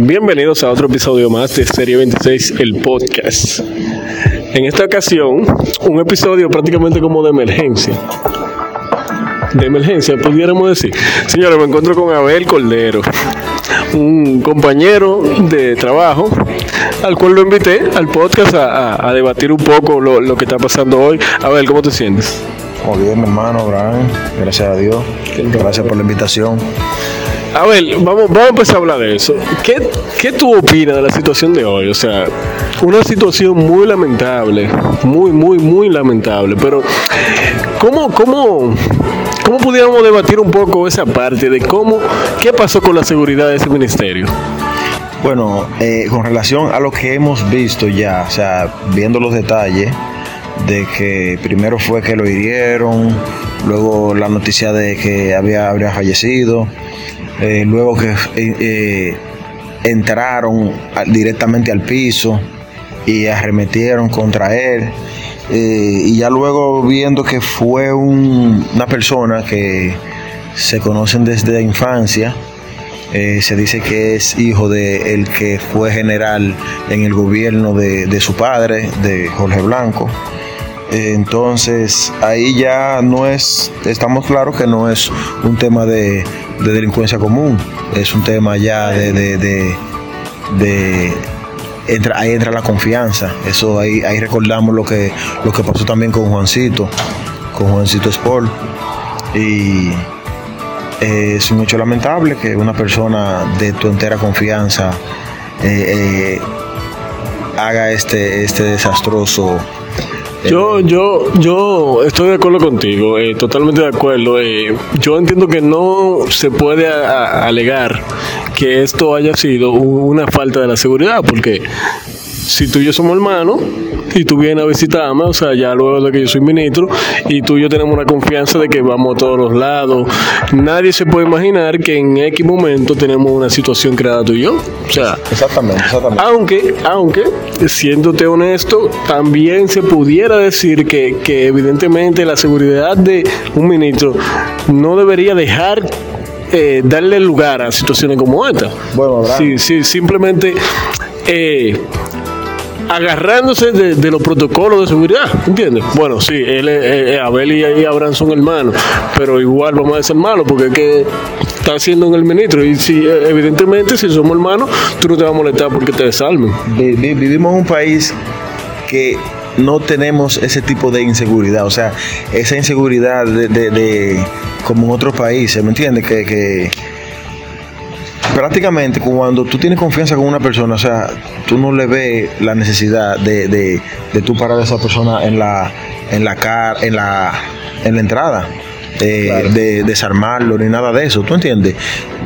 Bienvenidos a otro episodio más de Serie 26, el podcast. En esta ocasión, un episodio prácticamente como de emergencia. De emergencia, pudiéramos decir. Señores, me encuentro con Abel Cordero, un compañero de trabajo, al cual lo invité al podcast a, a- a debatir un poco lo, lo que está pasando hoy. Abel, ¿cómo te sientes? Muy bien, mi hermano, Brian. Gracias a Dios. Gracias por la invitación. Abel, vamos, vamos a empezar a hablar de eso. ¿Qué, ¿Qué tú opinas de la situación de hoy? O sea, una situación muy lamentable, muy, muy, muy lamentable. Pero, ¿cómo, cómo, cómo pudiéramos debatir un poco esa parte de cómo, qué pasó con la seguridad de ese ministerio? Bueno, eh, con relación a lo que hemos visto ya, o sea, viendo los detalles de que primero fue que lo hirieron, luego la noticia de que había, habría fallecido, eh, luego que eh, eh, entraron directamente al piso y arremetieron contra él. y ya luego viendo que fue un- una persona que se conocen desde la infancia, se dice que es hijo de el que fue general en el gobierno de, de su padre, de Jorge Blanco. Entonces ahí ya no es, estamos claros que no es un tema de, de delincuencia común, es un tema ya de, de, de- entra, ahí entra la confianza. Eso ahí, ahí recordamos lo que, lo que pasó también con Juancito, con Juancito Sport. Y eh, es hecho lamentable que una persona de tu entera confianza eh, eh, haga este, este desastroso. Eh, Yo, yo, yo estoy de acuerdo contigo, eh, totalmente de acuerdo. eh, yo entiendo que no se puede a- a- alegar que esto haya sido una falta de la seguridad, porque si tú y yo somos hermanos y tú vienes a visitarme, o sea, ya luego de que yo soy ministro y tú y yo tenemos una confianza de que vamos a todos los lados, nadie se puede imaginar que en X momento tenemos una situación creada tú y yo. O sea, Exactamente, exactamente. aunque, aunque, siéndote honesto, también se pudiera decir que, que evidentemente la seguridad de un ministro no debería dejar eh, darle lugar a situaciones como esta. Bueno. Sí, sí, simplemente eh, agarrándose de, los protocolos de seguridad, ¿entiendes? Bueno, sí, él, eh, Abel y, Abraham son hermanos, pero igual vamos a ser malos porque es que está haciendo en el ministro y si eh, evidentemente si somos hermanos, tú no te vas a molestar porque te vi- vivimos en un país que no tenemos ese tipo de inseguridad, o sea, esa inseguridad de, de- de- como en otros países, ¿me entiendes? Que prácticamente cuando tú tienes confianza con una persona, o sea, tú no le ves la necesidad de, de, de tú parar a esa persona en la en la car, en la en la entrada. eh, de desarmarlo ni nada de eso, ¿tú entiendes?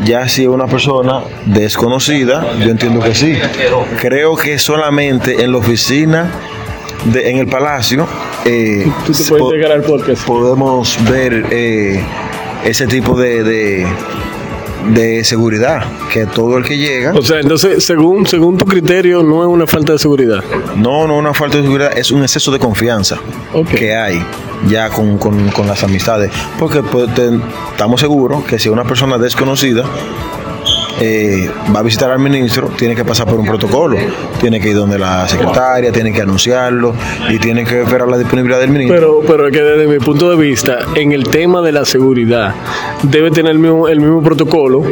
Ya si es una persona desconocida, yo entiendo que sí. Creo que solamente en la oficina, de, en el palacio, eh, Tú te po- puedes llegar al podcast. podemos ver eh, ese tipo de, de, de seguridad, que todo el que llega, O sea, entonces, según, según tu criterio, no es una falta de seguridad. no, no una falta de seguridad, es un exceso de confianza que hay ya con, con- con las amistades, porque pues, te- estamos seguros que si una persona desconocida eh, va a visitar al ministro, tiene que pasar por un protocolo, tiene que ir donde la secretaria, tiene que anunciarlo y tiene que esperar la disponibilidad del ministro. Pero, pero que desde mi punto de vista, en el tema de la seguridad, debe tener el mismo, el mismo protocolo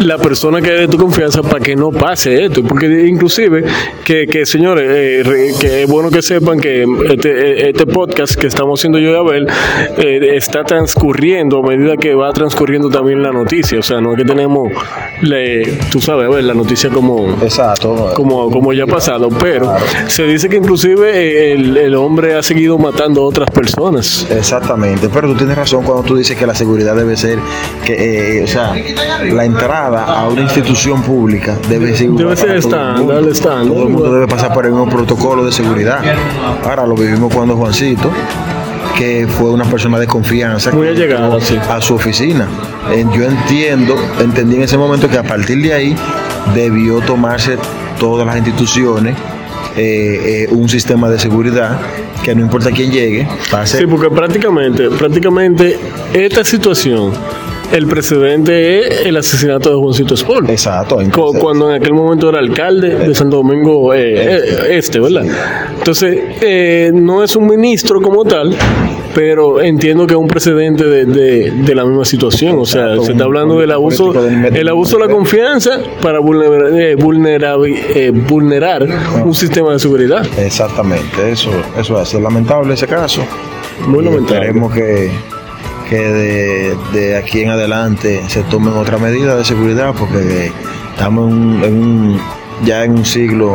la persona que es de tu confianza para que no pase esto. Porque inclusive, que, que señores, eh, que es bueno que sepan que este, este podcast que estamos haciendo yo y Abel eh, está transcurriendo a medida que va transcurriendo también la noticia. O sea, no es que tenemos, le, tú sabes, a ver, la noticia como Exacto. como, como ya ha pasado, pero se dice que inclusive eh, el, el hombre ha seguido matando a otras personas. Exactamente, pero tú tienes razón cuando tú dices que la seguridad debe ser, que, eh, o sea, la entrada a una institución pública debe ser, igual Debe ser para todo el estándar, mundo. el estándar. Todo el mundo debe pasar por el mismo protocolo de seguridad. Ahora lo vivimos cuando Juancito, que fue una persona de confianza Muy que allegada, entró sí. a su oficina. Yo entiendo, entendí en ese momento que a partir de ahí debió tomarse todas las instituciones eh, eh, un sistema de seguridad que no importa quién llegue, pase Sí, porque prácticamente, prácticamente esta situación el precedente es el asesinato de Juancito Sport. Exacto. Entonces- Cuando en aquel momento era alcalde de Santo Domingo eh, eh, Este, ¿verdad? Entonces, eh, no es un ministro como tal, pero entiendo que es un precedente de, de- de la misma situación. O sea, se está hablando del abuso, el abuso de la confianza para vulnerar, eh, eh, vulnerar un sistema de seguridad. Exactamente, eso, eso es lamentable ese caso. Muy lamentable. Esperemos que, que de, de aquí en adelante se tomen otras medidas de seguridad porque estamos en en ya en un siglo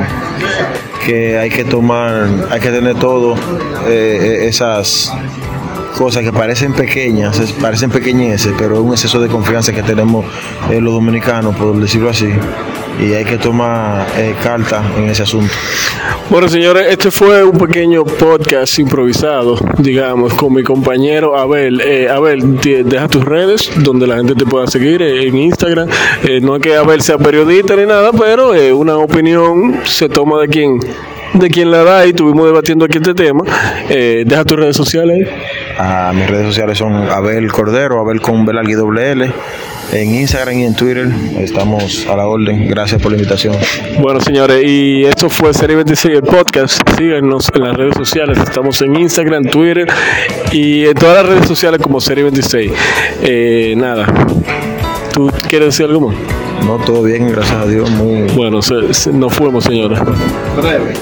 que hay que tomar, hay que tener todo eh, eh, esas cosas que parecen pequeñas, parecen pequeñeces, pero es un exceso de confianza que tenemos eh, los dominicanos, por decirlo así, y hay que tomar eh, carta en ese asunto. Bueno, señores, este fue un pequeño podcast improvisado, digamos, con mi compañero Abel. Eh, Abel, deja tus redes donde la gente te pueda seguir eh, en Instagram. Eh, no es que Abel sea periodista ni nada, pero eh, una opinión se toma de quien de quien la da y estuvimos debatiendo aquí este tema. Eh, deja tus redes sociales. A mis redes sociales son Abel Cordero, Abel con Belargui doble L. En Instagram y en Twitter estamos a la orden. Gracias por la invitación. Bueno, señores, y esto fue Serie 26, el podcast. Síganos en las redes sociales. Estamos en Instagram, Twitter y en todas las redes sociales como Serie 26. Eh, nada. ¿Tú quieres decir algo más? No, todo bien, gracias a Dios. Muy Bueno, se- se- nos fuimos, señores. breve.